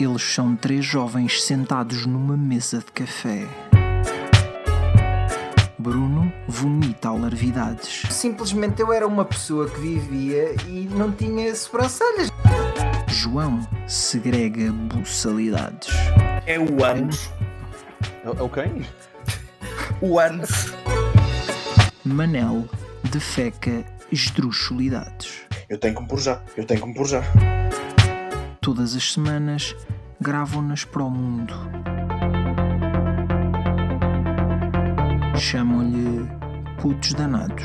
Eles são três jovens sentados numa mesa de café. Bruno vomita alarvidades. Simplesmente eu era uma pessoa que vivia e não tinha sobrancelhas. João segrega buçalidades. É o anos. É o quem? O anos. Manel defeca esdrúxulidades. Eu tenho que me pôr já. Eu tenho que me pôr já. Todas as semanas gravam-nas para o mundo. Chamam-lhe putos danados.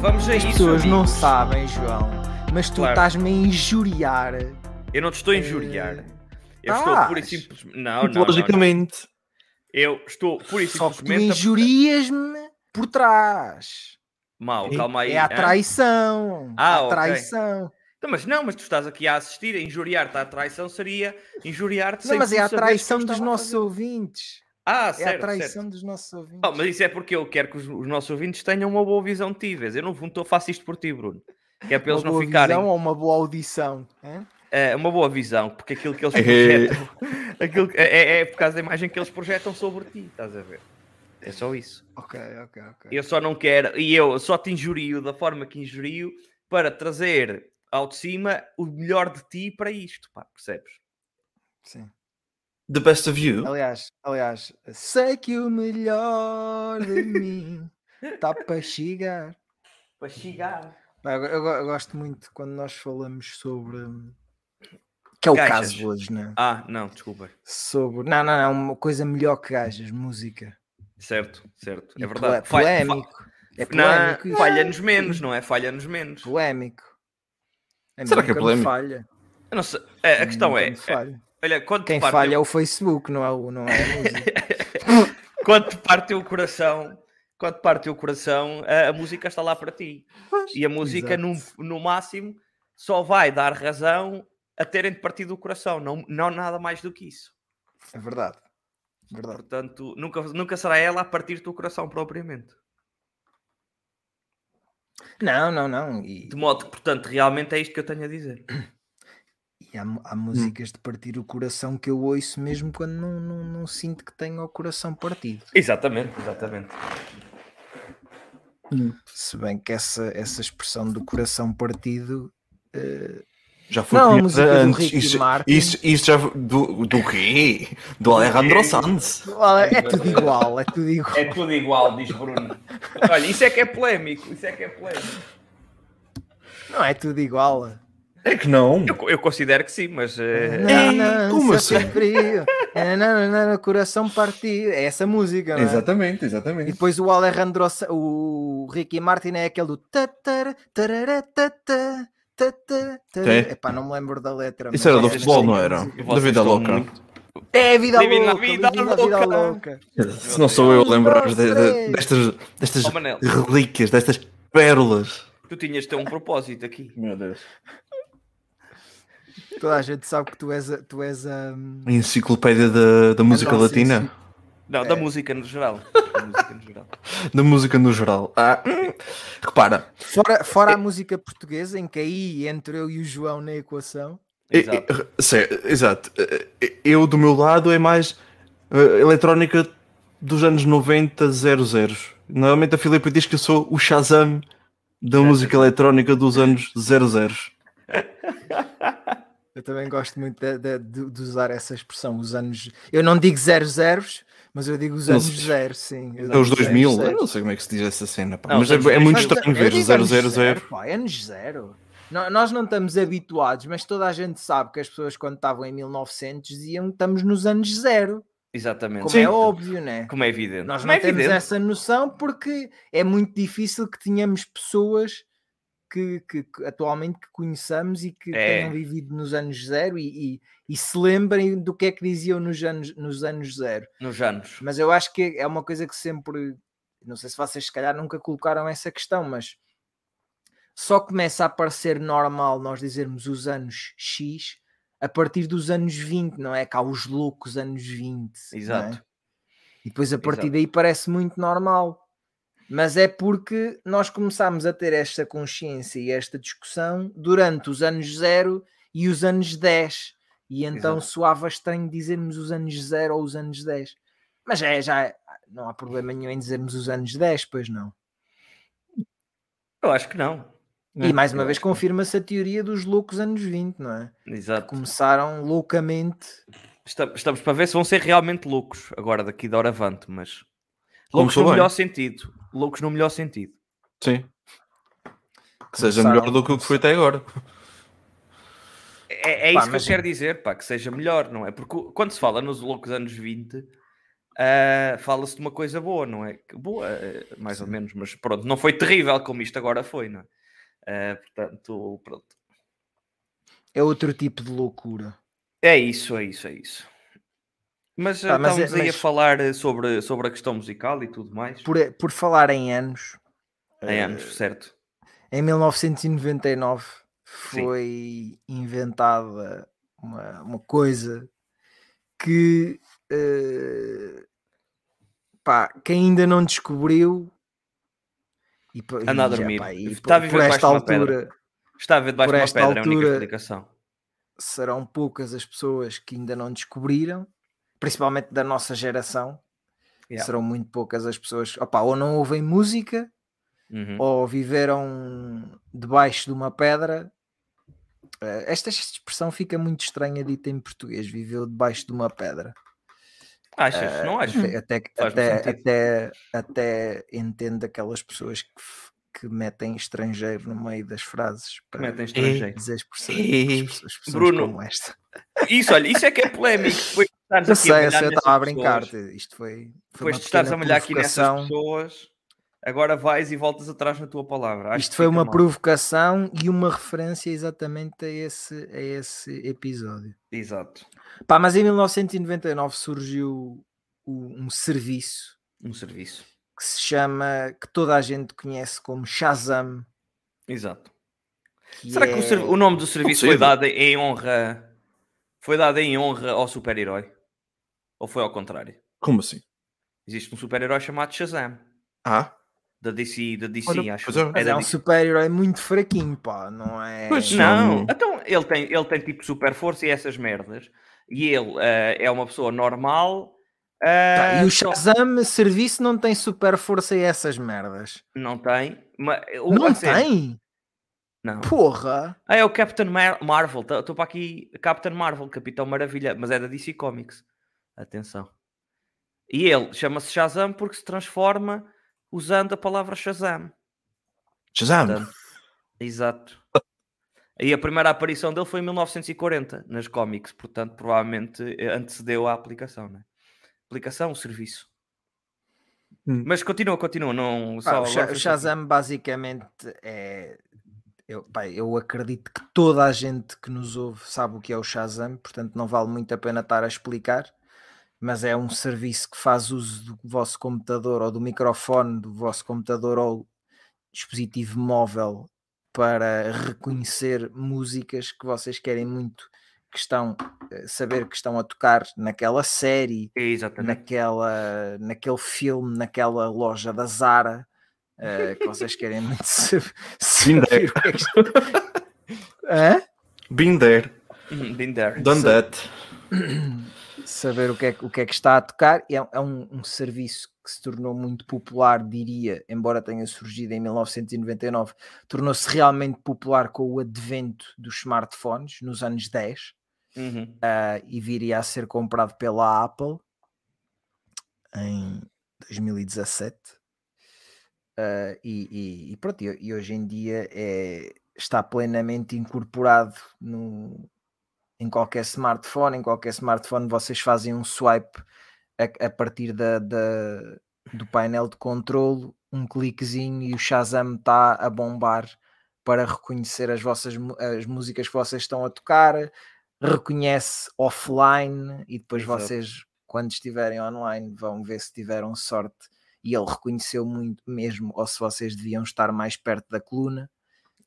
Vamos a As isso. pessoas não amigos. sabem, João, mas tu Claro. estás-me a injuriar. Eu não te estou a injuriar. Eu Ah, estou pura e simplesmente. Não, não, não, não. Logicamente. Eu estou pura e Só que tu simplesmente. injurias-me por trás. Mal, calma aí. É a traição. Ah, a traição. Então, mas não, mas tu estás aqui a assistir, a injuriar-te à traição seria injuriar-te Não, mas é a traição dos nossos fazer. ouvintes. Ah, É certo, a traição certo. dos nossos ouvintes. Oh, mas isso é porque eu quero que os, os nossos ouvintes tenham uma boa visão de ti, vês? Eu não vou- tô- faço isto por ti, Bruno. Que é para uma eles não boa ficarem. visão ou uma boa audição. hein? É uma boa visão, porque aquilo que eles É. projetam. aquilo é, é- é por causa da imagem que eles projetam sobre ti, estás a ver? É só isso. Ok, ok, ok. Eu só não quero, e eu só te injurio da forma que injurio para trazer ao de cima o melhor de ti para isto, pá, percebes? Sim. The best of you. Aliás, aliás, sei que o melhor de mim está para chegar. Para chegar. Eu, eu eu gosto muito quando nós falamos sobre. Que é o Gajas. caso hoje, né? Ah, não, desculpa. Sobre. Não, não, não. Uma coisa melhor que gajas, música. Certo, certo. E É verdade. Polémico. É polémico. Falha-nos menos, não é? Falha-nos menos. Polémico. A Será que é polémico? Falha. Eu não sei. É, a questão é, falha. olha, quando Quem te parte, falha é o Facebook, não é, o- não é a música. quando te parte o coração, quando te parte o coração, a, a música está lá para ti. E a música, no, no máximo, só vai dar razão a terem-te partido o coração, não, não nada mais do que isso. É verdade. Verdade. Portanto, nunca, nunca será ela a partir-te o coração propriamente. Não, não, não. E, De modo que, portanto, realmente é isto que eu tenho a dizer. e há, há músicas de partir o coração que eu ouço mesmo quando não, não, não sinto que tenho o coração partido. Exatamente, exatamente. Se bem que essa, essa expressão do coração partido. eh, Já foi Não, música do antes. Ricky Isso, Martin. isso, isso já do, do quê? Do Alejandro Sanz. é tudo igual, é tudo igual. É tudo igual, diz Bruno. Olha, isso é que é polémico, isso é que é polémico. Não é tudo igual. É que não. Eu, eu considero que sim, mas... eh, Não, não, como assim? frio. Não, não, não, coração partido. É essa música, não é? Exatamente, E exatamente. depois o Alejandro, o Ricky Martin é aquele do É. Epá, não me lembro da letra. Isso era do futebol, não a era? Da vida louca. É vida Living la louca, vida la vida louca. louca. Se não sou eu a lembrar de- de- destas, destas Oh, relíquias, destas pérolas. Tu tinhas de ter um propósito aqui. Meu Deus. Toda a gente sabe que tu és a, tu és a, A enciclopédia da, da música latina. Não, É. da música no geral. Da música no geral. Da música no geral. Ah, hum, repara, fora, fora a música portuguesa, em que aí entre eu e o João na equação. Exato. sé- exato. Eu do meu lado é mais eh, eletrónica dos anos 90, 00. Normalmente a Filipe diz que eu sou o Shazam da música eletrónica dos anos 00. Eu também gosto muito de, de- de- de usar essa expressão, os anos. Eu não digo zero zeros, mas eu digo os Não anos se- zero, sim. É os 2000. Zero, Eu não sei como é que se diz essa cena, pá. Não, mas é, é muito 2000. estranho ver digo anos 000. zero, pá, anos zero. No- Nós não estamos habituados, mas toda a gente sabe que as pessoas, quando estavam em 1900, diziam que estamos nos anos zero. Exatamente. Como Sim. é óbvio, né? Como é evidente. Nós Como não é temos evidente. essa noção porque é muito difícil que tenhamos pessoas que, que- que atualmente que conheçamos e que É. tenham vivido nos anos zero e, e- e se lembrem do que é que diziam nos anos, nos anos zero. Nos anos. Mas eu acho que é uma coisa que sempre, não sei se vocês se calhar nunca colocaram essa questão, mas só começa a parecer normal nós dizermos os anos X a partir dos anos 20, não é? Cá os loucos anos 20. não é? Exato. E depois a partir Exato. daí parece muito normal. Mas é porque nós começámos a ter esta consciência e esta discussão durante os anos zero e os anos 10. E então Exato. soava estranho dizermos os anos 0 ou os anos 10. Mas é, já não há problema nenhum em dizermos os anos 10, pois não. Eu acho que não. E mais uma eu vez que- confirma-se a teoria dos loucos anos 20, não é? Exato. Começaram loucamente. Esta- Estamos para ver se vão ser realmente loucos agora daqui da hora avante, mas loucos no melhor sentido. Loucos no melhor sentido. Sim. Que seja Começaram- melhor do que o que foi até agora. É, é Pá, isso que eu quero dizer, pá, que seja melhor, não é? Porque quando se fala nos loucos anos 20, ah, fala-se de uma coisa boa, não é? Boa, eh, mais ou menos, mas pronto, não foi terrível como isto agora foi, não é? Ah, portanto, pronto. É outro tipo de loucura. É isso, é isso, é isso. Mas Pá, ah, mas é- estamos aí a mas- falar eh, sobre, sobre a questão musical e tudo mais. Por, por falar em anos, Em eh, anos, certo? em 1999 Sim. foi inventada uma, uma coisa que eh, pá, quem ainda não descobriu e, Anda a dormir. pá, e Está a por, viver por esta altura Está a ver debaixo de uma pedra, é a única altura- explicação. serão poucas as pessoas que ainda não descobriram, principalmente da nossa geração. Yeah. Serão muito poucas as pessoas opá, ou não ouvem música Uhum. ou viveram debaixo de uma pedra. Eh, Esta expressão fica muito estranha dita em português. Viveu debaixo de uma pedra. Achas? não achas? Até, até, até, até, até entendo aquelas pessoas que, que metem estrangeiro no meio das frases para Metem estrangeiro. dizer expressões, expressões- Bruno, como esta. Isso, olha, isso é que é polémico. Estares Eu aqui a sei, eu sei, estava a brincar. pessoas, Isto foi, foi Depois de estares a malhar aqui nessas provocação. pessoas, agora vais e voltas atrás na tua palavra. Acho Isto foi uma mal. provocação e uma referência exatamente a esse, a esse episódio. Exato. Pá, mas em 1999 surgiu o- um serviço Um serviço. que se chama, que toda a gente conhece como Shazam. Exato. que Será que o, é- o nome do serviço foi dado em honra? Foi dado em honra ao super-herói? Ou foi ao contrário? Como assim? Existe um super-herói chamado Shazam. Ah, Da DC, da DC Olha, acho. pois é. Da é um super-herói muito fraquinho, pá, não é? Pois, Não, Não. então ele tem, ele tem tipo super força e essas merdas. E ele eh, é uma pessoa normal. eh, Pá, e o só- Shazam serviço não tem super força e essas merdas. Não tem. Mas, o- Não tem? Não. Porra! Ah, é o Captain Mar- Marvel. Estou para aqui. Captain Marvel, Capitão Maravilha. Mas é da DC Comics. Atenção. E ele chama-se Shazam porque se transforma usando a palavra Shazam. Shazam! Portanto, exato. E a primeira aparição dele foi em 1940 nas cómics, portanto, provavelmente eh, antecedeu a aplicação, né? Aplicação, o serviço. Hum. Mas continua, continua. Não, Pá, só foi o Shazam basicamente é. Eu, pá, eu acredito que toda a gente que nos ouve sabe o que é o Shazam, portanto não vale muito a pena estar a explicar. Mas é um serviço que faz uso do vosso computador ou do microfone do vosso computador ou dispositivo móvel para reconhecer músicas que vocês querem muito que estão eh, saber que estão a tocar naquela série Exatamente. naquela, naquele filme, naquela loja da Zara, eh, que vocês querem muito saber, o que é que está. Hã? Been there, Uhum, Been there. done Sa- that. Saber o que é, que- o que, é que está a tocar. É, é um, um serviço que se tornou muito popular, diria, embora tenha surgido em 1999, tornou-se realmente popular com o advento dos smartphones nos anos 10. Uhum. ah, e viria a ser comprado pela Apple em 2017. Ah, e, e- e pronto, e, hoje em dia é, está plenamente incorporado no, em qualquer smartphone. Em qualquer smartphone vocês fazem um swipe a, a partir da, da- do painel de controlo, um cliquezinho e o Shazam está a bombar para reconhecer as vossas as músicas que vocês estão a tocar, reconhece offline e depois Exato. vocês, quando estiverem online, vão ver se tiveram sorte e ele reconheceu muito mesmo, ou se vocês deviam estar mais perto da coluna,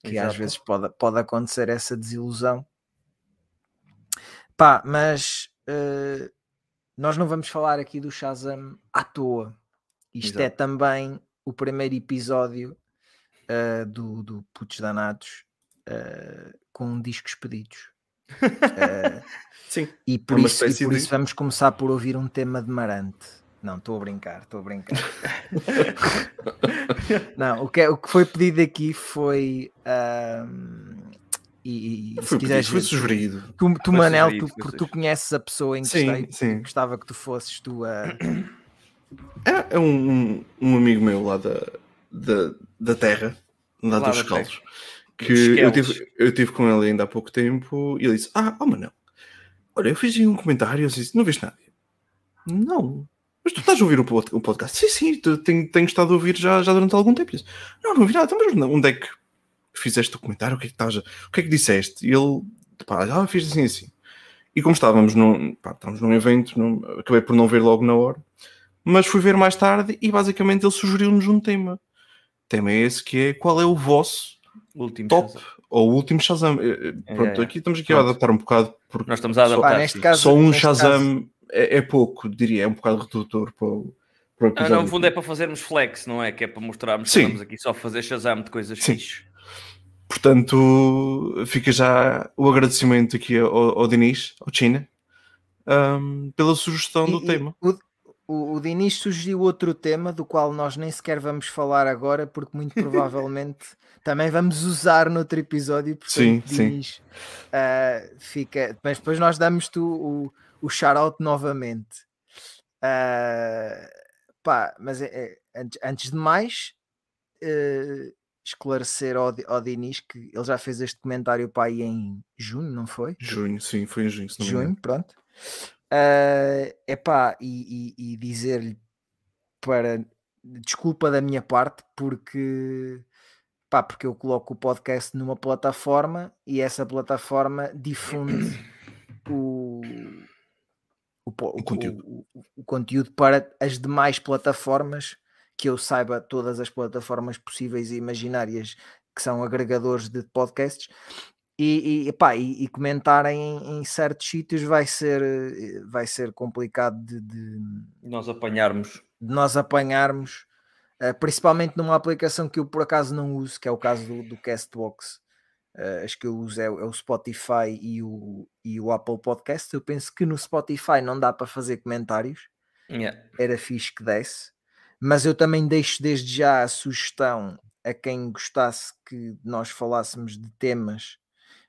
que às Exato. vezes pode, pode acontecer essa desilusão. Pá, mas eh, nós não vamos falar aqui do Shazam à toa. Isto é Exato. também o primeiro episódio uh, do, do Putos Danados uh, com discos pedidos. Uh, Sim. E por, isso, e por de... isso vamos começar por ouvir um tema de Marante. Não, estou a brincar, estou a brincar. não, o que, é, o que foi pedido aqui foi. e, e foi, quiseres, foi sugerido. Tu, tu foi Manel, sugerido, tu, tu conheces a pessoa em que sim, sim. gostava que tu fosses tu a. É, é um, um, amigo meu lá da, da, da terra, lá, lá dos Caldos, que eu tive, eu tive com ele ainda há pouco tempo e ele disse: Ah, oh Manel, olha, eu fiz um comentário, eu disse, não viste nada? Não, mas tu estás a ouvir o, podcast? Sim, sim, tenho, tenho estado a ouvir já, já durante algum tempo. Disse, não, não ouvi nada, então, mas onde é que fizeste o comentário? O que é que, estás a... o que, é que disseste? E ele, pá, ah, fiz assim assim. E como estávamos num, pá, estávamos num evento, num, acabei por não ver logo na hora, mas fui ver mais tarde e basicamente ele sugeriu-nos um tema. O tema é esse que é qual é o vosso último top Shazam. ou último Shazam. Eh, eh, pronto, é, é. aqui estamos aqui Pronto. a adaptar um bocado porque nós estamos a adaptar. Só, neste caso, só um Shazam caso é, é, pouco, diria, é um bocado redutor para o. Para o ah, não, no fundo é para fazermos flex, não é? Que é para mostrarmos Sim. que estamos aqui só a fazer Shazam de coisas Sim. Portanto, fica já o agradecimento aqui ao, ao Dinis, ao China, um, pela sugestão e, do tema. O, o, o Dinis sugeriu outro tema do qual nós nem sequer vamos falar agora, porque muito provavelmente também vamos usar noutro episódio. Portanto, sim, Dinis, sim. Uh, fica, mas depois nós damos-te o, o shout-out novamente. Uh, pá, mas é, é, antes, de mais, uh, esclarecer ao, ao Dinis que ele já fez este comentário para aí em junho, não foi? Junho, sim, foi em junho. junho, pronto. Uh, epá, e, e, e dizer-lhe para desculpa da minha parte porque pá, porque eu coloco o podcast numa plataforma e essa plataforma difunde o, o, o, conteúdo. O, o, conteúdo para as demais plataformas que eu saiba todas as plataformas possíveis e imaginárias que são agregadores de podcasts e, e, epá, e, e comentarem em, em, certos sítios vai ser vai ser complicado de, de nós apanharmos de nós apanharmos uh, principalmente numa aplicação que eu por acaso não uso que é o caso do, do Castbox uh, as que eu uso é, é, o Spotify e o, e o Apple Podcast. Eu penso que no Spotify não dá para fazer comentários, yeah. era fixe que desse, mas eu também deixo desde já a sugestão a quem gostasse que nós falássemos de temas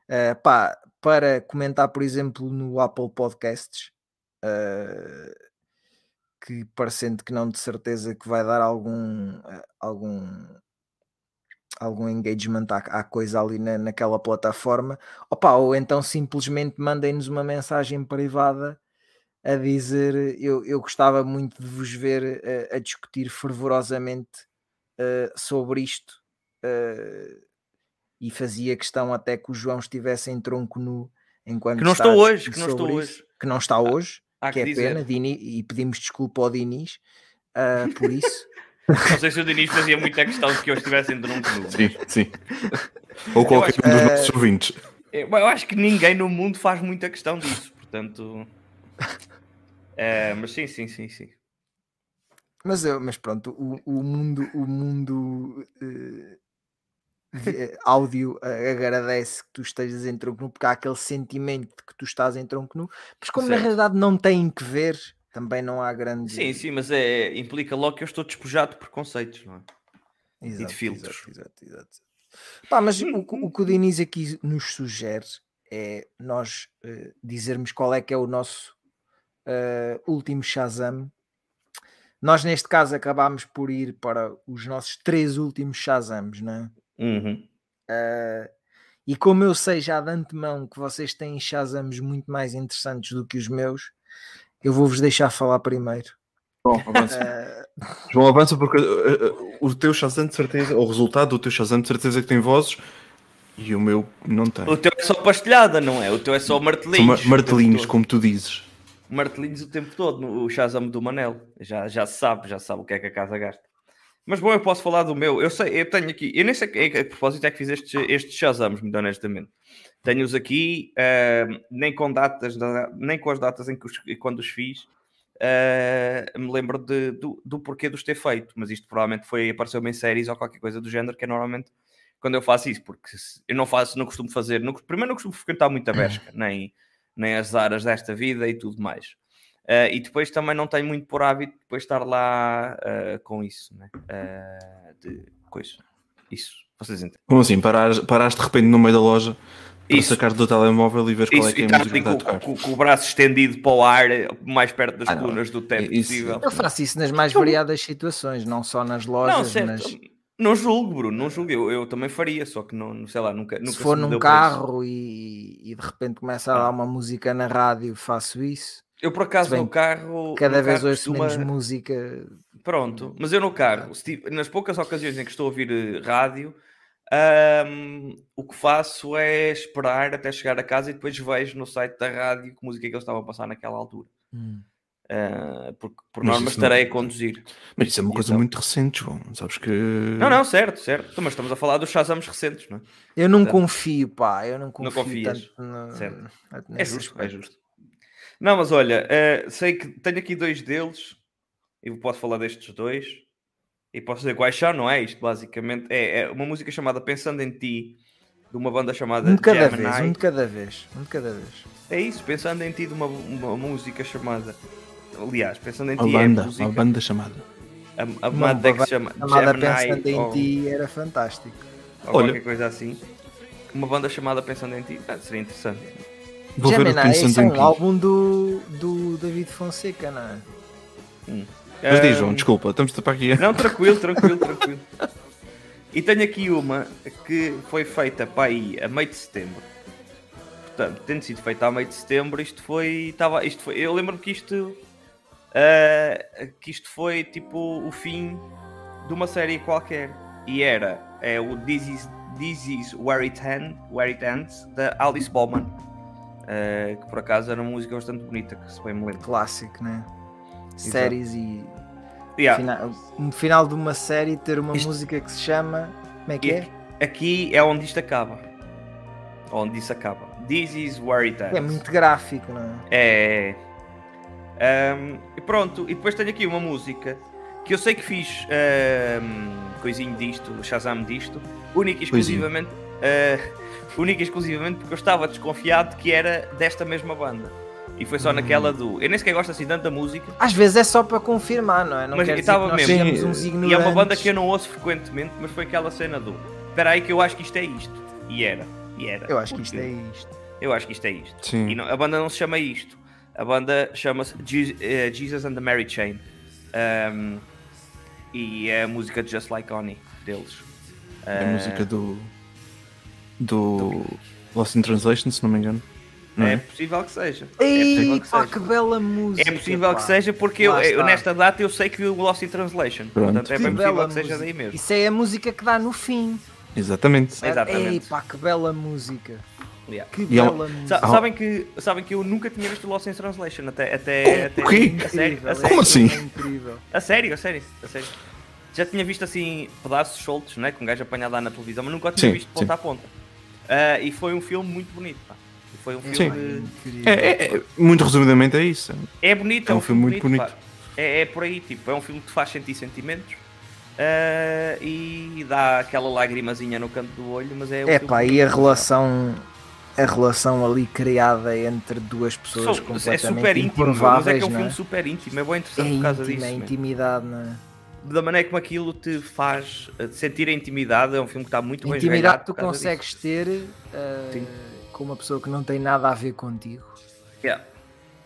uh, pá, para comentar, por exemplo, no Apple Podcasts. Uh, que parecendo que não de certeza que vai dar algum, algum algum engagement à, à coisa ali na, naquela plataforma, opa, ou então simplesmente mandem-nos uma mensagem privada a dizer eu, eu gostava muito de vos ver uh, a discutir fervorosamente uh, sobre isto uh, e fazia questão até que o João estivesse em tronco nu enquanto que não estou hoje, que não estou hoje, que não está hoje, há, que, que é dizer. pena, Dini, e pedimos desculpa ao Dinis por isso. Não sei se o Diniz fazia muita questão de que eu estivesse em Drunk Club. Sim, sim. Ou qualquer acho, um dos nossos ouvintes. Eu, eu, acho que ninguém no mundo faz muita questão disso, portanto. É, mas sim, sim, sim, sim. Mas, mas pronto, o, o mundo, o mundo uh, áudio uh, agradece que tu estejas em tronco nu, porque há aquele sentimento de que tu estás em tronco nu, mas como certo. na realidade não tem que ver também não há grande. Sim, sim, mas é, implica logo que eu estou despojado de preconceitos, não é? Exato, e de filtros. Exato, exato, exato. Pá, mas o, o, que o Diniz aqui nos sugere é nós uh, dizermos qual é que é o nosso uh, último Shazam. Nós, neste caso, acabámos por ir para os nossos três últimos Shazams, não é? Uhum. Uh, e como eu sei já de antemão que vocês têm Shazams muito mais interessantes do que os meus, eu vou-vos deixar falar primeiro. Bom, avança. Uh... João, avança porque uh, o teu Shazam de certeza, o resultado do teu Shazam de certeza que tem vozes e o meu não tem. O teu é só pastelhada, não é? O teu é só martelinhos. martelinhos, como tu dizes. Martelinhos o tempo todo, o Shazam do Manel. Já, já sabe, já sabe o que é que a casa gasta. Mas bom, eu posso falar do meu. Eu sei, eu tenho aqui. Eu nem sei a, a propósito é que fiz estes, estes Shazams, muito honestamente. Tenho-os aqui, uh, nem com datas, nem com as datas em que os, quando os fiz. uh, me lembro de, do, do porquê de os ter feito, mas isto provavelmente foi apareceu-me em séries ou qualquer coisa do género, que é normalmente quando eu faço isso, porque eu não faço, não costumo fazer, não, primeiro não costumo frequentar muito a pesca, nem, nem as aras desta vida e tudo mais. Uh, e depois também não tenho muito por hábito depois estar lá uh, com isso, né? Uh, de coisa. Isso, vocês entendem. Como assim? Paraste, paraste de repente no meio da loja para sacar do telemóvel e ver qual é que é a música que com, com, com, o braço estendido para o ar, mais perto das ah, colunas do teto isso, possível. Eu faço isso nas mais variadas situações, não só nas lojas, não, mas... Não julgo, Bruno, não julgo. Eu, eu também faria, só que não, sei lá, nunca. nunca se for num carro e, e, de repente começa a dar uma música na rádio, faço isso. Eu por acaso bem, no carro. Cada no vez carro hoje costuma... menos música. Pronto, mas eu no carro, nas poucas ocasiões em que estou a ouvir eh, rádio, um, o que faço é esperar até chegar a casa e depois vejo no site da rádio que música é que eles estavam a passar naquela altura. Hum. Uh, porque por mas norma estarei não... a conduzir. Mas isso é uma coisa então... muito recente, João. Sabes que. Não, não, certo, certo. Então, mas estamos a falar dos Shazams recentes, não é? Eu não confio, pá. Eu não confio. Não confias. No... Certo. É justo, é justo. Não, mas olha, uh, sei que tenho aqui dois deles e posso falar destes dois e posso dizer quais são, não é? Isto basicamente é, é uma música chamada Pensando em Ti, de uma banda chamada um de cada Gemini. vez, um de cada vez, um de cada vez. É isso, Pensando em Ti, de uma, uma música chamada. Aliás, Pensando em Ti uma é banda, música... uma banda chamada. A, a banda que se chama Gemini, Pensando em ou... Ti era fantástico. Ou Olha. qualquer coisa assim. Uma banda chamada Pensando em Ti, ah, seria interessante. Vou Gemini, ver o é um álbum do, do David Fonseca, não é? Hum. Mas diz, João, desculpa, estamos para aqui. Não, tranquilo, tranquilo, tranquilo. E tenho aqui uma que foi feita para aí a meio de setembro. Portanto, tendo sido feita a meio de setembro, isto foi. Tava, isto foi eu lembro-me que isto. Uh, que isto foi tipo o fim de uma série qualquer. E era é, o This is, This is Where, It End, Where It Ends, da Alice Bowman. Uh, que por acaso era uma música bastante bonita, que se bem me lembro. Clássico, né? séries e yeah. final, no final de uma série ter uma isto... música que se chama como é que é? Aqui é onde isto acaba. Onde isso acaba. This is where it ends. É muito gráfico, não é? É. Um, e pronto, e depois tenho aqui uma música que eu sei que fiz um, coisinho disto, Shazam disto, única e exclusivamente, uh, única e exclusivamente porque eu estava desconfiado que era desta mesma banda. E foi só hum. naquela do. Eu nem sequer gosto assim tanto da música. Às vezes é só para confirmar, não é? Não mas estava mesmo. Uns e é uma banda que eu não ouço frequentemente, mas foi aquela cena do. Espera aí que eu acho que isto é isto. E era. E era. Eu acho que isto é isto. Eu acho que isto é isto. Sim. E não, a banda não se chama isto. A banda chama-se eh, Jesus and the Mary Chain. Um, e é a música de Just Like Honey deles. É a uh, música do. Do. Lost in Translation, se não me engano. É? é possível que seja. Ei, é que, pá, que bela música. É possível pá. que seja porque eu, eu, nesta data eu sei que o Lost in Translation. Pronto. Portanto, é bem possível que seja daí mesmo. Isso é a música que dá no fim. Exatamente. Exatamente. Ei, pá, que bela música. Yeah. Que bela música. Sabem que, sabem que eu nunca tinha visto o Lost in Translation até. até, até o quê? A sério, a sério. Como assim? É a sério, a sério, a sério. Já tinha visto assim pedaços soltos, né, com um gajo apanhado lá na televisão, mas nunca tinha sim, visto ponta sim. a ponta. Uh, e foi um filme muito bonito. Pá. Foi um filme. É, é, é, muito resumidamente é isso. É bonito, é um, um filme, filme, muito bonito. É, é, por aí, tipo, é um filme que te faz sentir sentimentos uh, e dá aquela lagrimazinha no canto do olho, mas é. É pá, e a relação. A relação ali criada entre duas pessoas so, completamente é super íntimo, mas é que é um é? filme super íntimo, é bem interessante é por causa íntimo, disso. É intimidade, não é? Da maneira como aquilo te faz eh, sentir a intimidade, é um filme que está muito bem Intimidade que tu consegues disso. ter uh, com uma pessoa que não tem nada a ver contigo. Yeah.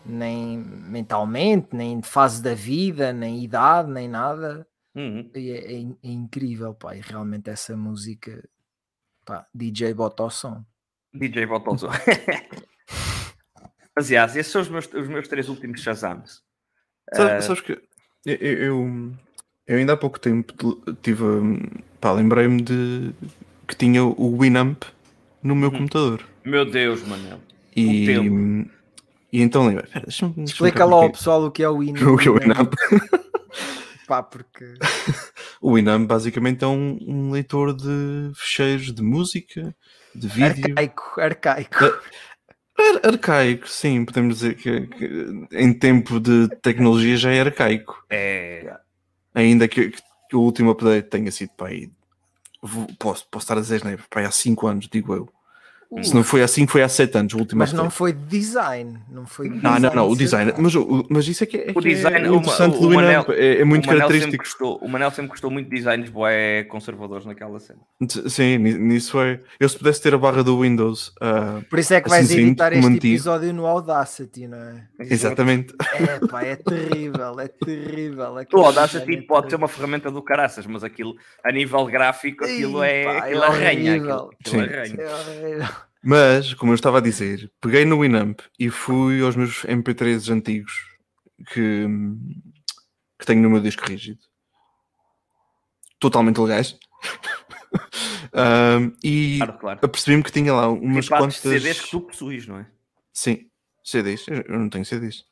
Nem mentalmente, nem de fase da vida, nem idade, nem nada. Uhum. É, é, é, incrível, pá. E realmente essa música, pá, DJ bota o som. DJ bota o som. Mas, yes, esses são os meus, os meus três últimos Shazams. Sabes, uh... sabes que eu, eu, eu, ainda há pouco tempo tive, pá, lembrei-me de que tinha o Winamp no meu uhum. computador. Meu Deus, Manel. E, e então lembra. Explica lá ao pessoal o que é o Winamp. O que é o Winamp? Pá, porque. o Winamp basicamente é um, um, leitor de fecheiros de música, de vídeo. Arcaico, arcaico. Ar- Arcaico, sim, podemos dizer que, que em tempo de tecnologia já é arcaico. É. Ainda que, que o último update tenha sido para aí. Posso, posso estar a dizer, né? Para aí há 5 anos, digo eu. Se não foi 5, foi há 7 anos o último Mas não foi de design. Não foi de Não, não, não, o de design. Mas, o- mas isso é que é, é O é design, o o interessante do o Winamp. Manel- É, é muito o Manel sempre característico. gostou, o Manel sempre gostou muito de designs bué conservadores naquela cena. Sim, ni- nisso é. Eu se pudesse ter a barra do Windows. ah, Por isso é que Assim vais editar este antigo. episódio no Audacity, não é? exatamente. É pá, é terrível, é terrível. É O Audacity terrível, pode ser uma ferramenta do caraças, mas aquilo, a nível gráfico, aquilo Ih, é. pá, é aquilo arranha. horrível. Aquilo, aquilo arranha. É horrível. Mas, como eu estava a dizer, peguei no Winamp e fui aos meus MP3s antigos que, que tenho no meu disco rígido. Totalmente legais. Ahm, e Claro, claro. apercebi-me que tinha lá umas Ripados quantas. de CDs que tu possuis, não é? Sim, CDs. Eu não tenho CDs.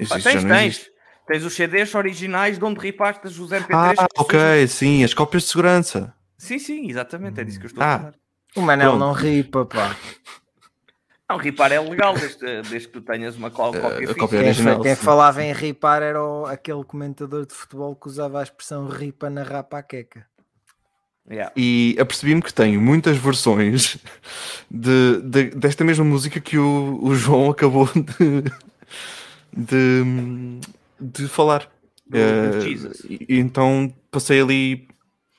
Isso, Ah, tens, tens. Tens os CDs originais de onde ripastas os MP3. Ah, ok, sim, as cópias de segurança. Sim, sim, exatamente. É disso que eu estou Ah. a falar. O Manel Pronto. não ripa, pá. Não, ripar é legal desde, desde que tu tenhas uma cópia física. cópia Quem, original, quem sim. falava em ripar era o- aquele comentador de futebol que usava a expressão ripa na rapa à queca. Yeah. e apercebi-me que tenho muitas versões de, de- desta mesma música que o, o João acabou de, de, de falar. Jesus. e, então passei ali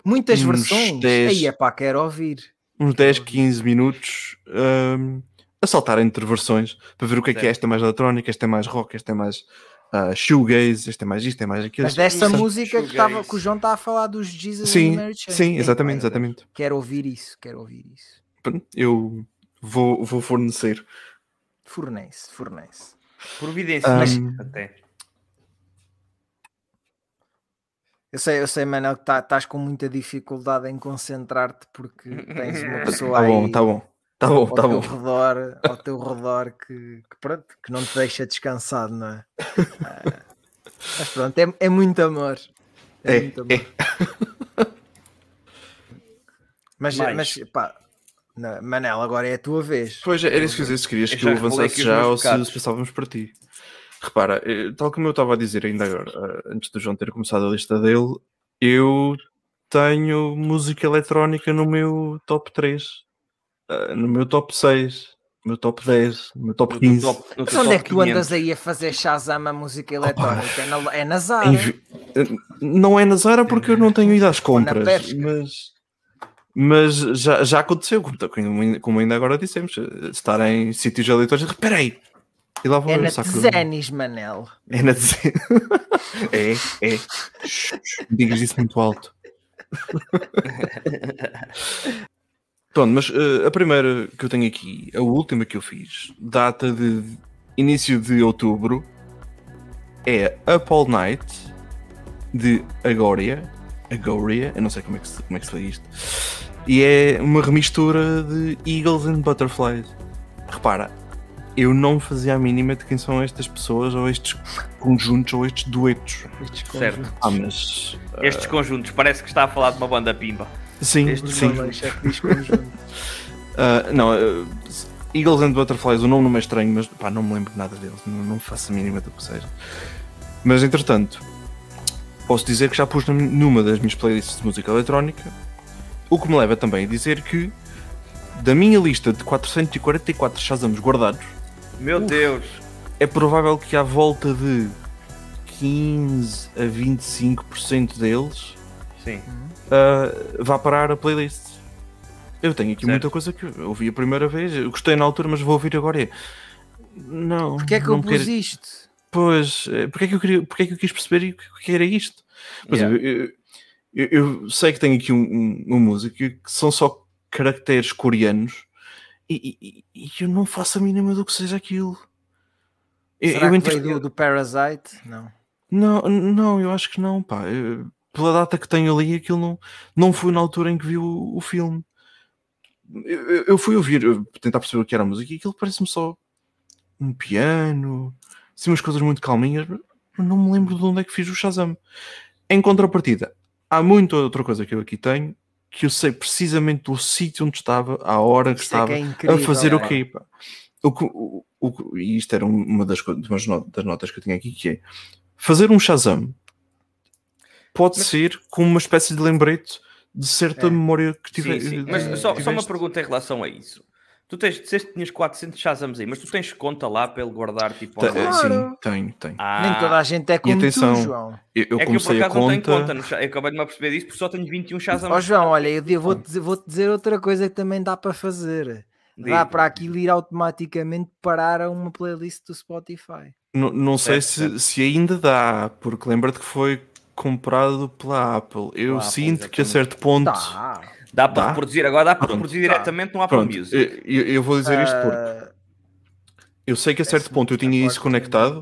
Muitas versões. 10. Aí é pá, quero ouvir. Uns 10, 15 minutos ahm, a saltar entre versões para ver o que é que é. Esta é mais eletrónica, esta é mais rock, esta é mais ah, shoegaze, esta é mais isto, é mais aquilo. Mas desta Sim, música que, tava, que o João está a falar dos Jesus Sim, sim, Ei, exatamente, exatamente. Quero ouvir isso, quero ouvir isso. Eu vou, vou fornecer. Fornece, fornece. Providência, Um, até. Eu sei, eu sei, Manel, que tá- estás com muita dificuldade em concentrar-te porque tens uma pessoa Tá aí bom, tá bom. Tá bom, ao, tá teu bom. redor, ao teu redor que, que, pronto, que não te deixa descansado, não é? Ah, mas pronto, é, é muito amor. É, É, muito amor. Mas, Mais. mas pá, não, Manel, agora é a tua vez. Pois era isso que eu ia dizer, se querias Eu que eu avançasse já ou se, passávamos para ti. Repara, eh, tal como eu estava a dizer ainda agora, eh, antes do João ter começado a lista dele, eu tenho música eletrónica no meu top 3, eh, no meu top 6, no meu top 10, no meu top No teu 15. top- no Mas teu onde é top que tu andas 500. aí a fazer Shazam a música eletrónica? É na, é na Zara. Não é na Zara porque eu não tenho ido às compras, mas, mas já, já aconteceu, como, como- ainda agora dissemos, estar em sítios aleatórios, espera aí, e lá vou É eu, na saco- Tezenis, Manel. É na dizer. é, é. Digas isso muito alto. Pronto, mas eh, a primeira que eu tenho aqui, a última que eu fiz, data de início de outubro, é Up All Night de Agoria. Agoria, eu não sei como é que se, como é que se faz isto. E é uma remistura de Eagles and Butterflies. Repara, eu não fazia a mínima de quem são estas pessoas, ou estes conjuntos, ou estes duetos. Estes Certo. conjuntos. Ah, mas. Estes conjuntos, parece que está a falar de uma banda pimba. Sim, estes sim. É. Ah, não, ah, Eagles and Butterflies, o nome não é estranho, mas pá, não me lembro nada deles, não, não faço a mínima do que seja. Mas entretanto, posso dizer que já pus num- numa das minhas playlists de música eletrónica, o que me leva também a dizer que da minha lista de 444 Shazams guardados, Meu Deus. é provável que à volta de 15 a 25% deles Sim. uh, vá parar a playlist. Eu tenho aqui Certo. muita coisa que eu ouvi a primeira vez, eu gostei na altura, mas vou ouvir agora. e- Não, Porquê é que não eu pus quero- isto? Pois, eh, porque é que eu queria, porque é que eu quis perceber o que- o que era isto? Por Yeah. exemplo, eu, eu- eu sei que tenho aqui um, um, uma música que são só caracteres coreanos e, e- e eu não faço a mínima do que seja aquilo. Eu- Será eu que inter- veio do, do Parasite? Não. não, não, eu acho que não, pá. Eu- pela data que tenho ali, aquilo não, não foi na altura em que vi o, o filme. Eu, eu- eu fui ouvir, eu tentar perceber o que era a música e aquilo parece-me só um piano, assim, umas coisas muito calminhas, mas não me lembro de onde é que fiz o Shazam. Em contrapartida, há muita outra coisa que eu aqui tenho que eu sei precisamente do sítio onde estava, à hora que Isso é estava, que é incrível. a fazer o pá. quê? o, que- o, o- e isto era uma das, das notas que eu tinha aqui, que é fazer um Shazam pode ser como uma espécie de lembrete de certa É. memória que tiver. sim. Mas eh, só, só uma pergunta em relação a isso. Tu tens, disseste que tinhas 400 Shazams aí, mas tu tens conta lá para ele guardar tipo Te- online? Claro. Sim, tenho, tenho. Ah, Nem toda a gente é como atenção, tu, João. Eu, eu é que eu por comecei a acaso não tenho conta. conta. Eu acabei de me aperceber disso porque só tenho 21 Shazams. Ó João, olha, eu vou-te dizer, vou-te dizer outra coisa que também dá para fazer. Dá para aquilo ir automaticamente parar a uma playlist do Spotify. Não, não sei Certo, se, certo. se ainda dá, porque lembra-te que foi comprado pela Apple. Eu Pela Apple, sinto que a certo ponto. Dá. Dá para reproduzir, agora dá para reproduzir Dá. diretamente no Apple Pronto, Music. eu, eu vou dizer isto porque Ah, eu sei que a certo ponto eu tinha isso conectado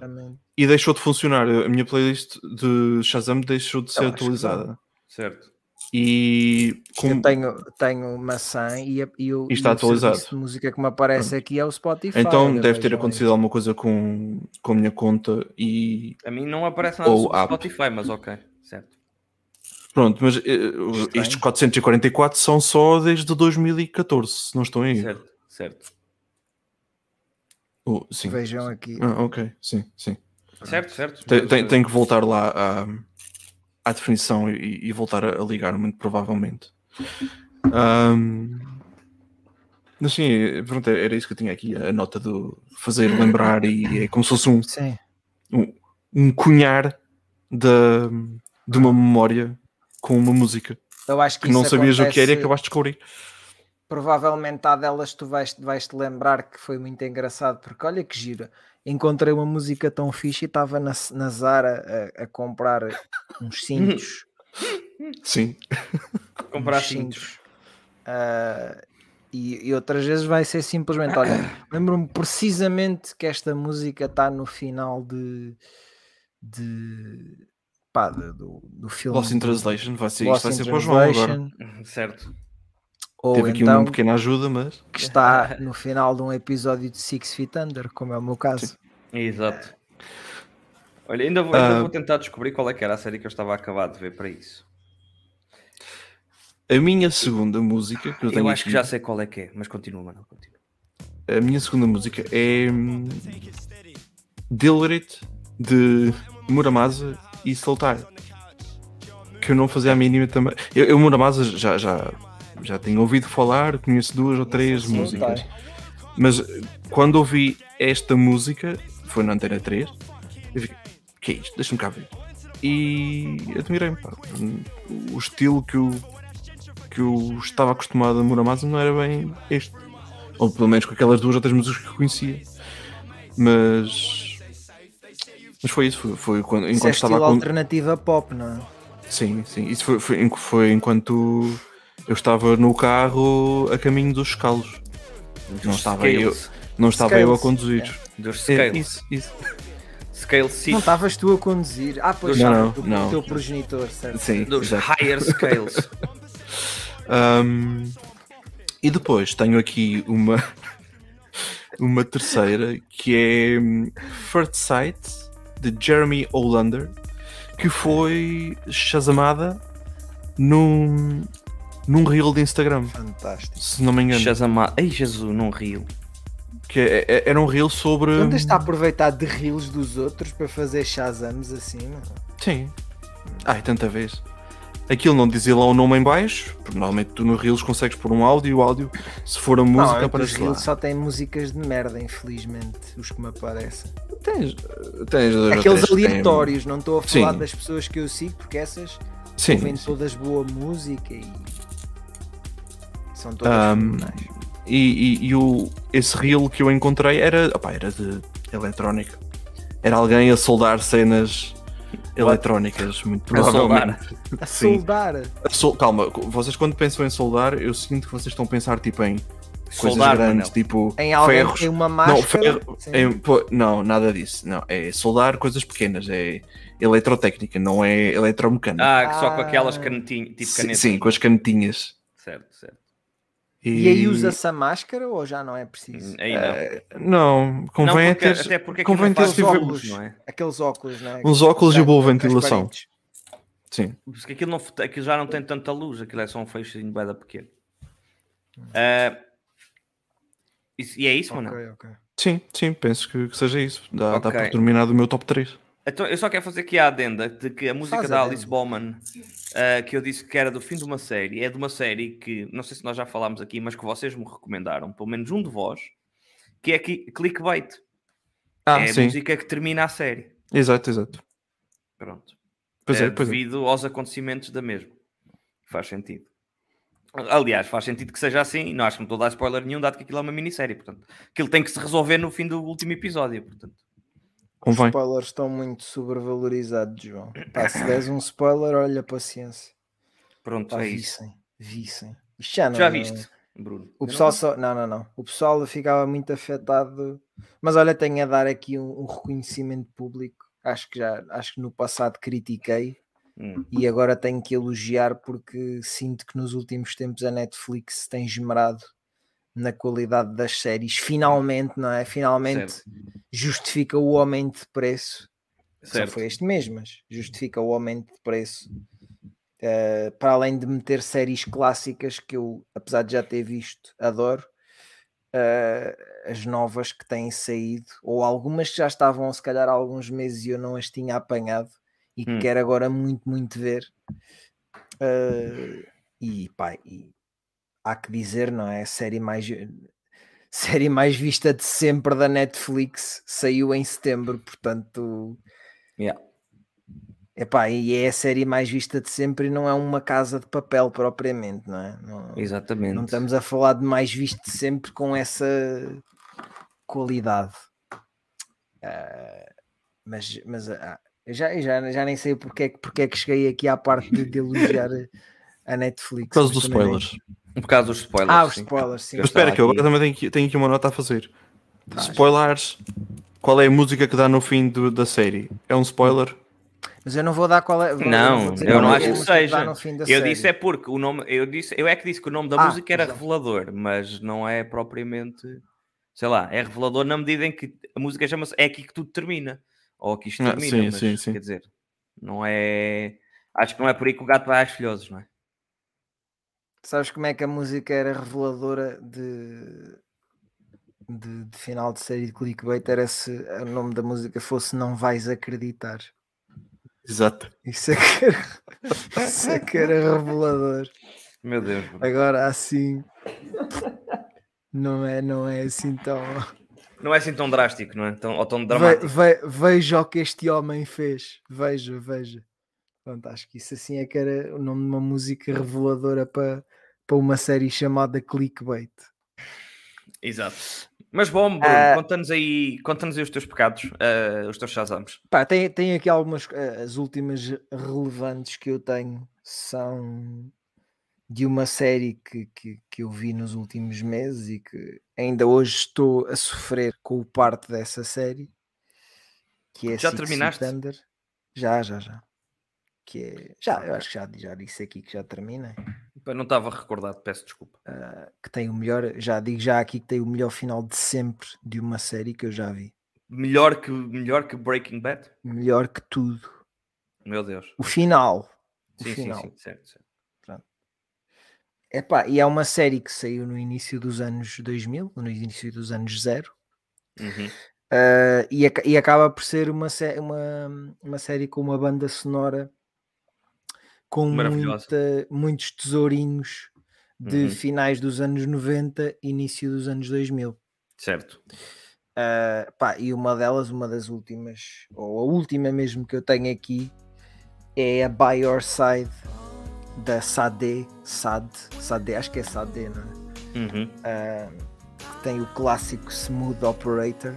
e deixou de funcionar. A minha playlist de Shazam deixou de ser atualizada. Certo. E Eu como, tenho, tenho maçã e, a- e, o, E está o atualizado. de música que me aparece aqui é o Spotify. então deve ter acontecido alguma coisa com, com a minha conta e A mim não aparece nada sobre app. Spotify, mas ok. Certo. Pronto, mas Estranho. estes 444 são só desde 2014, se não estão aí. Certo. Certo. Oh. Vejam aqui. Ah, ok, sim, sim. Certo, certo. Tem, tem, tem que voltar lá à, à definição e, e voltar a, ligar, muito provavelmente. Ahm, mas sim, pronto, era isso que eu tinha aqui, a nota do fazer lembrar e é como se fosse um, Sim. um cunhar da, de uma memória com uma música Eu acho que, que não sabias o que era e acontece- acabaste de descobrir. provavelmente há delas tu vais, vais te lembrar que foi muito engraçado, porque olha que gira. Encontrei uma música tão fixe e estava na, na Zara a, a comprar uns cintos. Sim, comprar cintos. Ah, e, e outras vezes vai ser simplesmente, olha, lembro-me precisamente que esta música está no final de, de pá, do, do filme Lost in Translation, vai ser, Lost isto vai in ser para o João agora. Translation, Certo. ou Teve aqui então uma pequena ajuda, mas que está no final de um episódio de Six Feet Under, como é o meu caso. Exato. Olha, ainda vou, ainda Ah. vou tentar descobrir qual é que era a série que eu estava a acabar de ver para isso. a minha segunda música que eu Eu, tenho acho que aqui- já sei qual é que é, mas continua, mano. Continua. A minha segunda música é hum, Dillerit de Muramasa e Soltar. Que eu não fazia a mínima também. Eu, eu Muramasa já, já, já tenho ouvido falar, conheço duas ou três Sim, músicas. tá. Mas quando ouvi esta música, foi na Antena 3, eu fiquei, que é isto? Deixa-me cá ver. E admirei-me. O estilo que eu, que eu estava acostumado a Muramasa não era bem este. Ou pelo menos com aquelas duas ou três músicas que eu conhecia. Mas. Mas foi isso, foi, foi quando, Isso é enquanto estava estilo a con- alternativa pop, não é? Sim, sim. Isso foi, foi, foi enquanto eu estava no carro a caminho dos escalos. Não estava eu, Scales. não estava eu a Scales, conduzir. Dos É, Scales. isso, isso. Scale Não 6. estavas tu a conduzir. Ah, pois Não, não, não, do, não. teu progenitor, certo? Sim, Dos exato. Higher Scales. Um, e depois tenho aqui uma uma terceira que é hum, First Sight de Jeremy Olander que foi chazamada num, num reel de Instagram, Fantástico. se não me engano. Shazamar. Ei, Jesus, não rio. Que é- é- era um reel sobre. Não está a aproveitar de reels dos outros para fazer Shazams assim, não? Sim. Ai, tanta vez. Aquilo não dizia lá o nome em baixo, porque normalmente tu no Reels consegues pôr um áudio e o áudio, se for a música, não, os aparece lá. reels só têm músicas de merda, infelizmente, os que me aparecem. Tens, tens Aqueles aleatórios, não estou a falar Sim. das pessoas que eu sigo, porque essas Sim, ouvem todas boa música e são todas fenomenais. E, e- e o, esse reel que eu encontrei era, opá, era de eletrónica. Era alguém a soldar cenas eletrónicas, muito A soldar. provavelmente. A soldar. A sol- Calma, vocês quando pensam em soldar, eu sinto que vocês estão a pensar tipo em coisas Soldar, grandes, Manel. tipo Em alguém ferros. tem uma Não, máscara. ferro, sim. em- pô, não, nada disso. Não, é soldar coisas pequenas, é eletrotécnica, não é eletromecânica. Ah, que só com Ah. aquelas canetinhas, tipo sim, canetas. sim, com as canetinhas. Certo, certo. E aí usa-se a máscara ou já não é preciso? Aí não. Eh, Não, não, convém é porque, ter até porque convém não ter tipo- óculos, não é? Aqueles óculos, né? uns óculos e boa ventilação. Sim. Porque aquilo, não, aquilo já não tem tanta luz, aquilo é só um feixinho de beda pequeno. Ah, isso- e é isso, mano? Ok, ok. Sim, sim, penso que, que seja isso. Dá, dá Ok. por terminado o meu top 3. Então, eu só quero fazer aqui a adenda de que a música Faz da a Alice. Bowman, ah, que eu disse que era do fim de uma série, é de uma série que, não sei se nós já falámos aqui, mas que vocês me recomendaram, pelo menos um de vós, que é aqui, Clickbait. Ah, é a sim. música que termina a série. Exato, exato. Pronto. Pois é, Eh, pois é. devido aos acontecimentos da mesma. Faz sentido. Aliás, faz sentido que seja assim. Não acho que não estou a dar spoiler nenhum, dado que aquilo é uma minissérie. Portanto, aquilo tem que se resolver no fim do último episódio. Portanto, Os Convém. spoilers estão muito sobrevalorizados, João. Pá, se des um spoiler, olha, paciência. pronto, Pá, é isso. vissem, vissem. Isto já não Já não- viste, Bruno? O pessoal só. Não, não, não. O pessoal ficava muito afetado. Mas olha, tenho a dar aqui um, um reconhecimento público. Acho que já acho que no passado critiquei Hum, e agora tenho que elogiar porque sinto que nos últimos tempos a Netflix tem esmerado na qualidade das séries. Finalmente, não é? Finalmente Certo. justifica o aumento de preço. Só certo. foi este mês, mas justifica o aumento de preço. Eh, para além de meter séries clássicas que eu, apesar de já ter visto, adoro. eh, as novas que têm saído, ou algumas que já estavam, se calhar, há alguns meses e eu não as tinha apanhado e que Hum. quero agora muito, muito ver. Eh, e pá, e há que dizer, não é? A série mais, série mais vista de sempre da Netflix saiu em setembro, portanto. Yeah. Epá, e é a série mais vista de sempre e não é uma casa de papel propriamente, não é? Não, Exatamente. não estamos a falar de mais visto de sempre com essa qualidade. Ah, mas mas eu já, já, já nem sei porque é, que- porque é que cheguei aqui à parte de, de elogiar a Netflix. Por causa dos spoilers. Por causa dos spoilers. Ah, os sim. spoilers, sim. Mas espera, estava que eu aqui. agora também tenho aqui, tenho aqui uma nota a fazer. Faz. Spoilers. Qual é a música que dá no fim do- da série? É um spoiler? Mas eu não vou dar qual é. vou- Não, eu qual não é acho que seja. no fim da Eu série. disse é porque o nome, eu disse, eu é que disse que o nome da Ah, música era exato. revelador, mas não é propriamente, sei lá, é revelador na medida em que a música chama-se é aqui que tudo termina, ou aqui isto Ah, termina, sim, mas, sim, sim. quer dizer, não é, acho que não é por aí que o gato vai às filhoses, não é? Sabes como é que a música era reveladora de, de, de final de série de clickbait? Era se o nome da música fosse Não Vais Acreditar. Exato. Isso é que era, isso é que era revelador. Meu Deus. Agora assim não é, não é assim tão. não é assim tão drástico, não é? Tão, ou tão Ve, dramático. ve, veja o que este homem fez. Veja, veja. Pronto, acho que isso assim é que era o nome de uma música reveladora para, para uma série chamada Clickbait. Exato. Mas bom, Bruno, Ah. conta-nos aí, conta-nos aí os teus pecados, ah, os teus chazamos. Pá, tem, tem aqui algumas. eh, As últimas relevantes que eu tenho são de uma série que, que, que eu vi nos últimos meses e que ainda hoje estou a sofrer com o parte dessa série. Que é Já Six terminaste? Under. Já, já, já. Que é, já, eu acho que já, já disse aqui que já termina. Eu não estava recordado, peço desculpa. ah, que tem o melhor, já digo já aqui que tem o melhor final de sempre de uma série que eu já vi. Melhor que, melhor que Breaking Bad? Melhor que tudo. Meu Deus. O final. O Sim, sim, final. sim, certo, certo. Epá, e é uma série que saiu no início dos anos 2000, no início dos anos zero, Uhum. ah, e, e acaba por ser uma, uma, uma série com uma banda sonora com muita- muitos tesourinhos de Uhum. finais dos anos 90, início dos anos 2000. Certo. Ah, pá, e uma delas, uma das últimas, ou a última mesmo que eu tenho aqui, é a By Your Side da Sade, Sad, Sade, acho que é Sade, não é? Uhum. Ah, que tem o clássico Smooth Operator,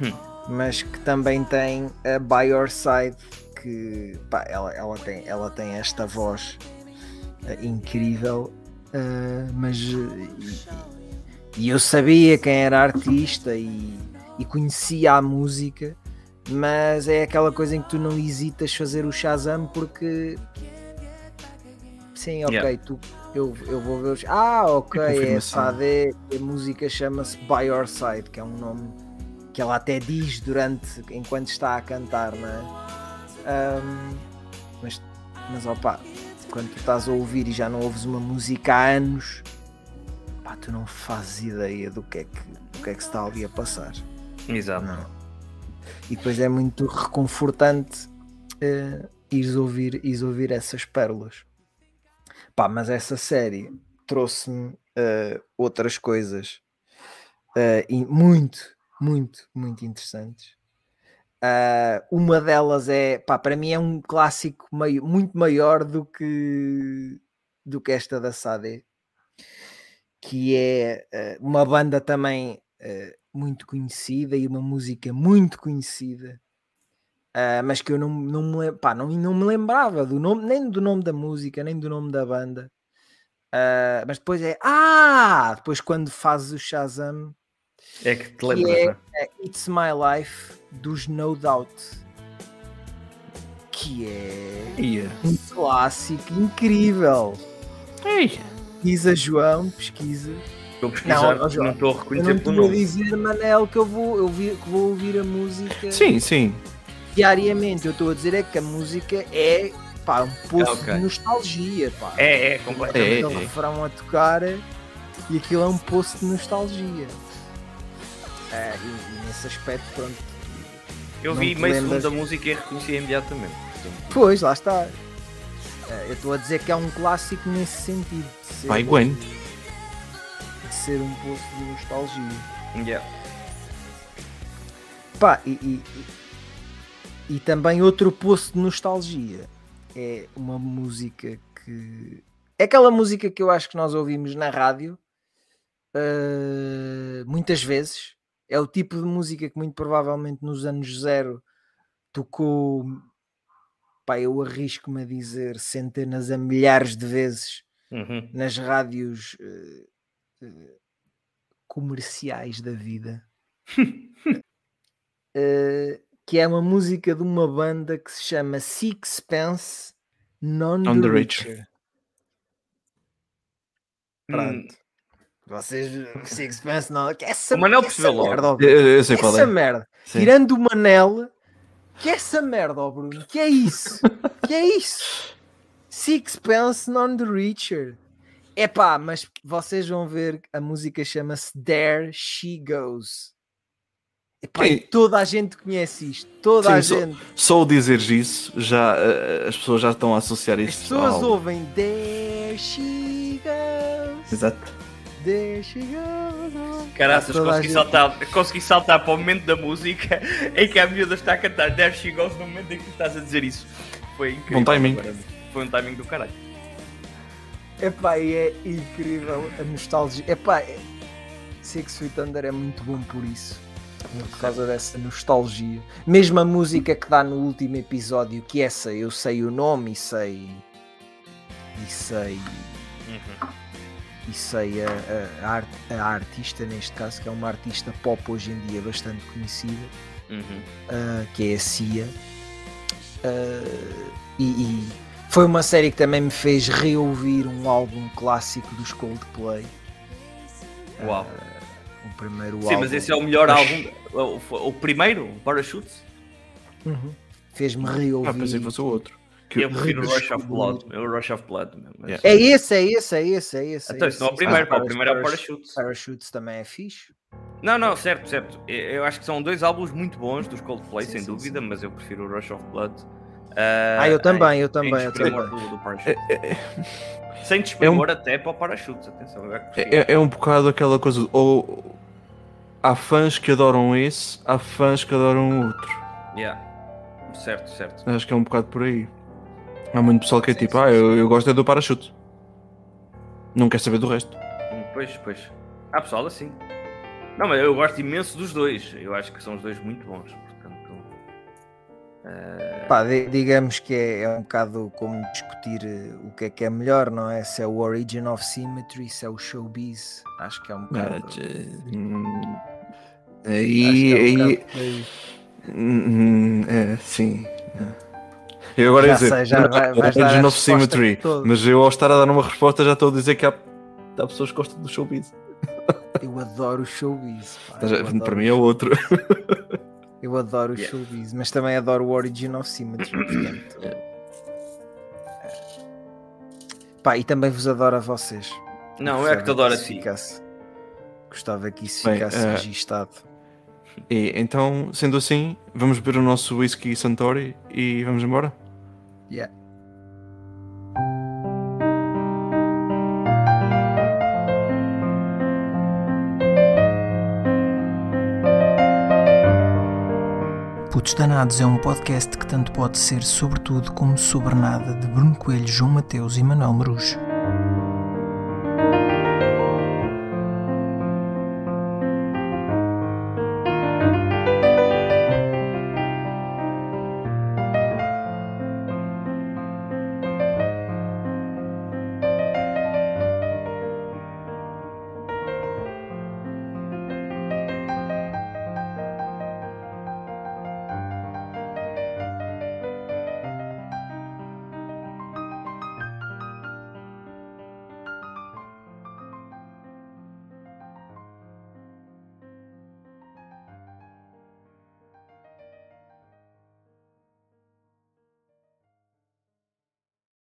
Hum. mas que também tem a By Your Side, que pá, ela, ela, tem, ela tem esta voz ah, incrível, ah, mas e, e eu sabia quem era artista e, e conhecia a música, mas é aquela coisa em que tu não hesitas fazer o Shazam porque sim, ok, Yeah. tu, eu, eu vou ver os. Ah, ok, é. Sade, a música chama-se By Your Side, que é um nome que ela até diz durante enquanto está a cantar, não é? Ahm, mas, mas opa, quando tu estás a ouvir e já não ouves uma música há anos, pá, tu não fazes ideia do que é que, do que, é que se está ali a passar. Exato. Não. E depois é muito reconfortante uh, ires, ouvir, ires ouvir essas pérolas. Pá, mas essa série trouxe-me uh, outras coisas uh, e muito, muito, muito interessantes. Uh, uma delas é, pá, para mim é um clássico meio, muito maior do que, do que esta da Sade, que é uma banda também muito conhecida e uma música muito conhecida, uh, mas que eu não, não, me, pá, não, não me lembrava do nome, nem do nome da música, nem do nome da banda. Uh, mas depois é ah, depois quando fazes o Shazam é que te lembras, é, né? é It's My Life dos No Doubt que é Ia. um clássico incrível. Ei. Pesquisa, João, pesquisa. Estou a pesquisar, Não, João, não estou a reconhecer não pelo estou a nome. dizer, Manel, que eu vou, eu vi- que vou ouvir a música Sim, sim. diariamente. Eu estou a dizer é que a música é pá, um poço ok. de nostalgia. Pá. É, é, completamente. É, Aquele é. refrão a tocar e aquilo é um poço de nostalgia. É, e, e nesse aspecto, pronto. Eu Não vi meio lembras? segundo da música e reconheci imediatamente. Pois, lá está. É, eu estou a dizer que é um clássico nesse sentido. Vai, Gwen. de ser um poço de nostalgia. yeah. Pá, e, e, e- e também outro poço de nostalgia é uma música que é aquela música que eu acho que nós ouvimos na rádio eh, muitas vezes. É o tipo de música que muito provavelmente nos anos zero tocou, pá, eu arrisco-me a dizer centenas a milhares de vezes Uhum. nas rádios eh, eh, comerciais da vida. Eh, que é uma música de uma banda que se chama Sixpence Non On the Richer. Richer. Hum, Pronto. Vocês Sixpence não. Que essa, O Manel percebeu essa logo. merda, Eu, eu- sei qual essa é. merda. Sim. Tirando o Manel, que essa merda, ó Bruno. Que é isso? que é isso? Sixpence Non the Richer. Epá, mas vocês vão ver que a música chama-se There She Goes. Epá, e toda a gente conhece isto. Toda Sim, a só- gente. Só o dizeres isso, já, eh, as pessoas já estão a associar As isto. pessoas ao- ouvem There She Goes. Exato. Goes. Caraças, consegui saltar, consegui saltar para o momento da música em que a miúda está a cantar There She Goes no momento em que tu estás a dizer isso. Foi incrível. Bom timing. Foi um timing do caralho. Epá, e é incrível a nostalgia. Epá, é... Six Feet Under é muito bom por isso. Por causa dessa nostalgia. Mesmo a música que dá no último episódio, que essa eu sei o nome e sei. E sei. Uhum. E sei a, a, a art- a artista, neste caso, que é uma artista pop hoje em dia bastante conhecida. Uhum. uh, que é a Cia. Uh, e, e foi uma série que também me fez reouvir um álbum clássico dos Coldplay. Uau. O primeiro Sim, álbum. mas esse é o melhor álbum. O, o- o primeiro, Parachutes. Uhum. Fez-me Ah, reouvir. pensei que fosse o outro. Que Eu prefiro o Rush of. Blood. É o Rush of Blood. mesmo, mas- Yeah. É esse, é esse, é esse, é esse. Então, é isso não é o primeiro, Ah, pá, o primeiro é o Parachutes. Parachutes também é fixe. Não, não, certo, certo. Eu eu acho que são dois álbuns muito bons dos Coldplay, Sim, sem sim, dúvida, sim. mas eu prefiro o Rush of Blood. Ah, eu também, eu também, eu também. Do, do Parachutes. Sem desprimor até para o Parachutes, atenção. Eu é. É, é um bocado aquela coisa. Ou há fãs que adoram esse, há fãs que adoram o outro. Yeah. Certo, certo. Acho que é um bocado por aí. Há muito pessoal que é Sim, tipo, sim, ah, eu, eu gosto é do parachute. Não quer saber do resto. Hum, Pois, pois. Há pessoal assim. Não, mas eu gosto imenso dos dois. Eu acho que são os dois muito bons. Portanto, Pá, di- digamos que é, é um bocado como discutir eh, o que é que é melhor, não é? Se é o Origin of Symmetry, se é o Showbiz. Acho que é um bocado. Hum, Aí, é um aí, bocado por aí. hum, é, sim. é. Eu agora ia Já dizer, sei, já não, vai- vais dar a of Symmetry, mas eu ao estar a dar uma resposta já estou a dizer que há, há pessoas que gostam do showbiz. Eu adoro o Showbiz. pá, eu a- adoro Para mim é outro. Eu adoro o Yeah. showbiz, mas também adoro o Origin of Symmetry. portanto. Pá, e também vos adoro a vocês. não, é que te adoro a se ti. Gostava que isso Bem, ficasse eh, registado. E então, sendo assim, vamos beber o nosso whisky Santori e vamos embora? Yeah. Putos Danados é um podcast que tanto pode ser sobre tudo como sobre nada de Bruno Coelho, João Mateus e Manuel Marujo.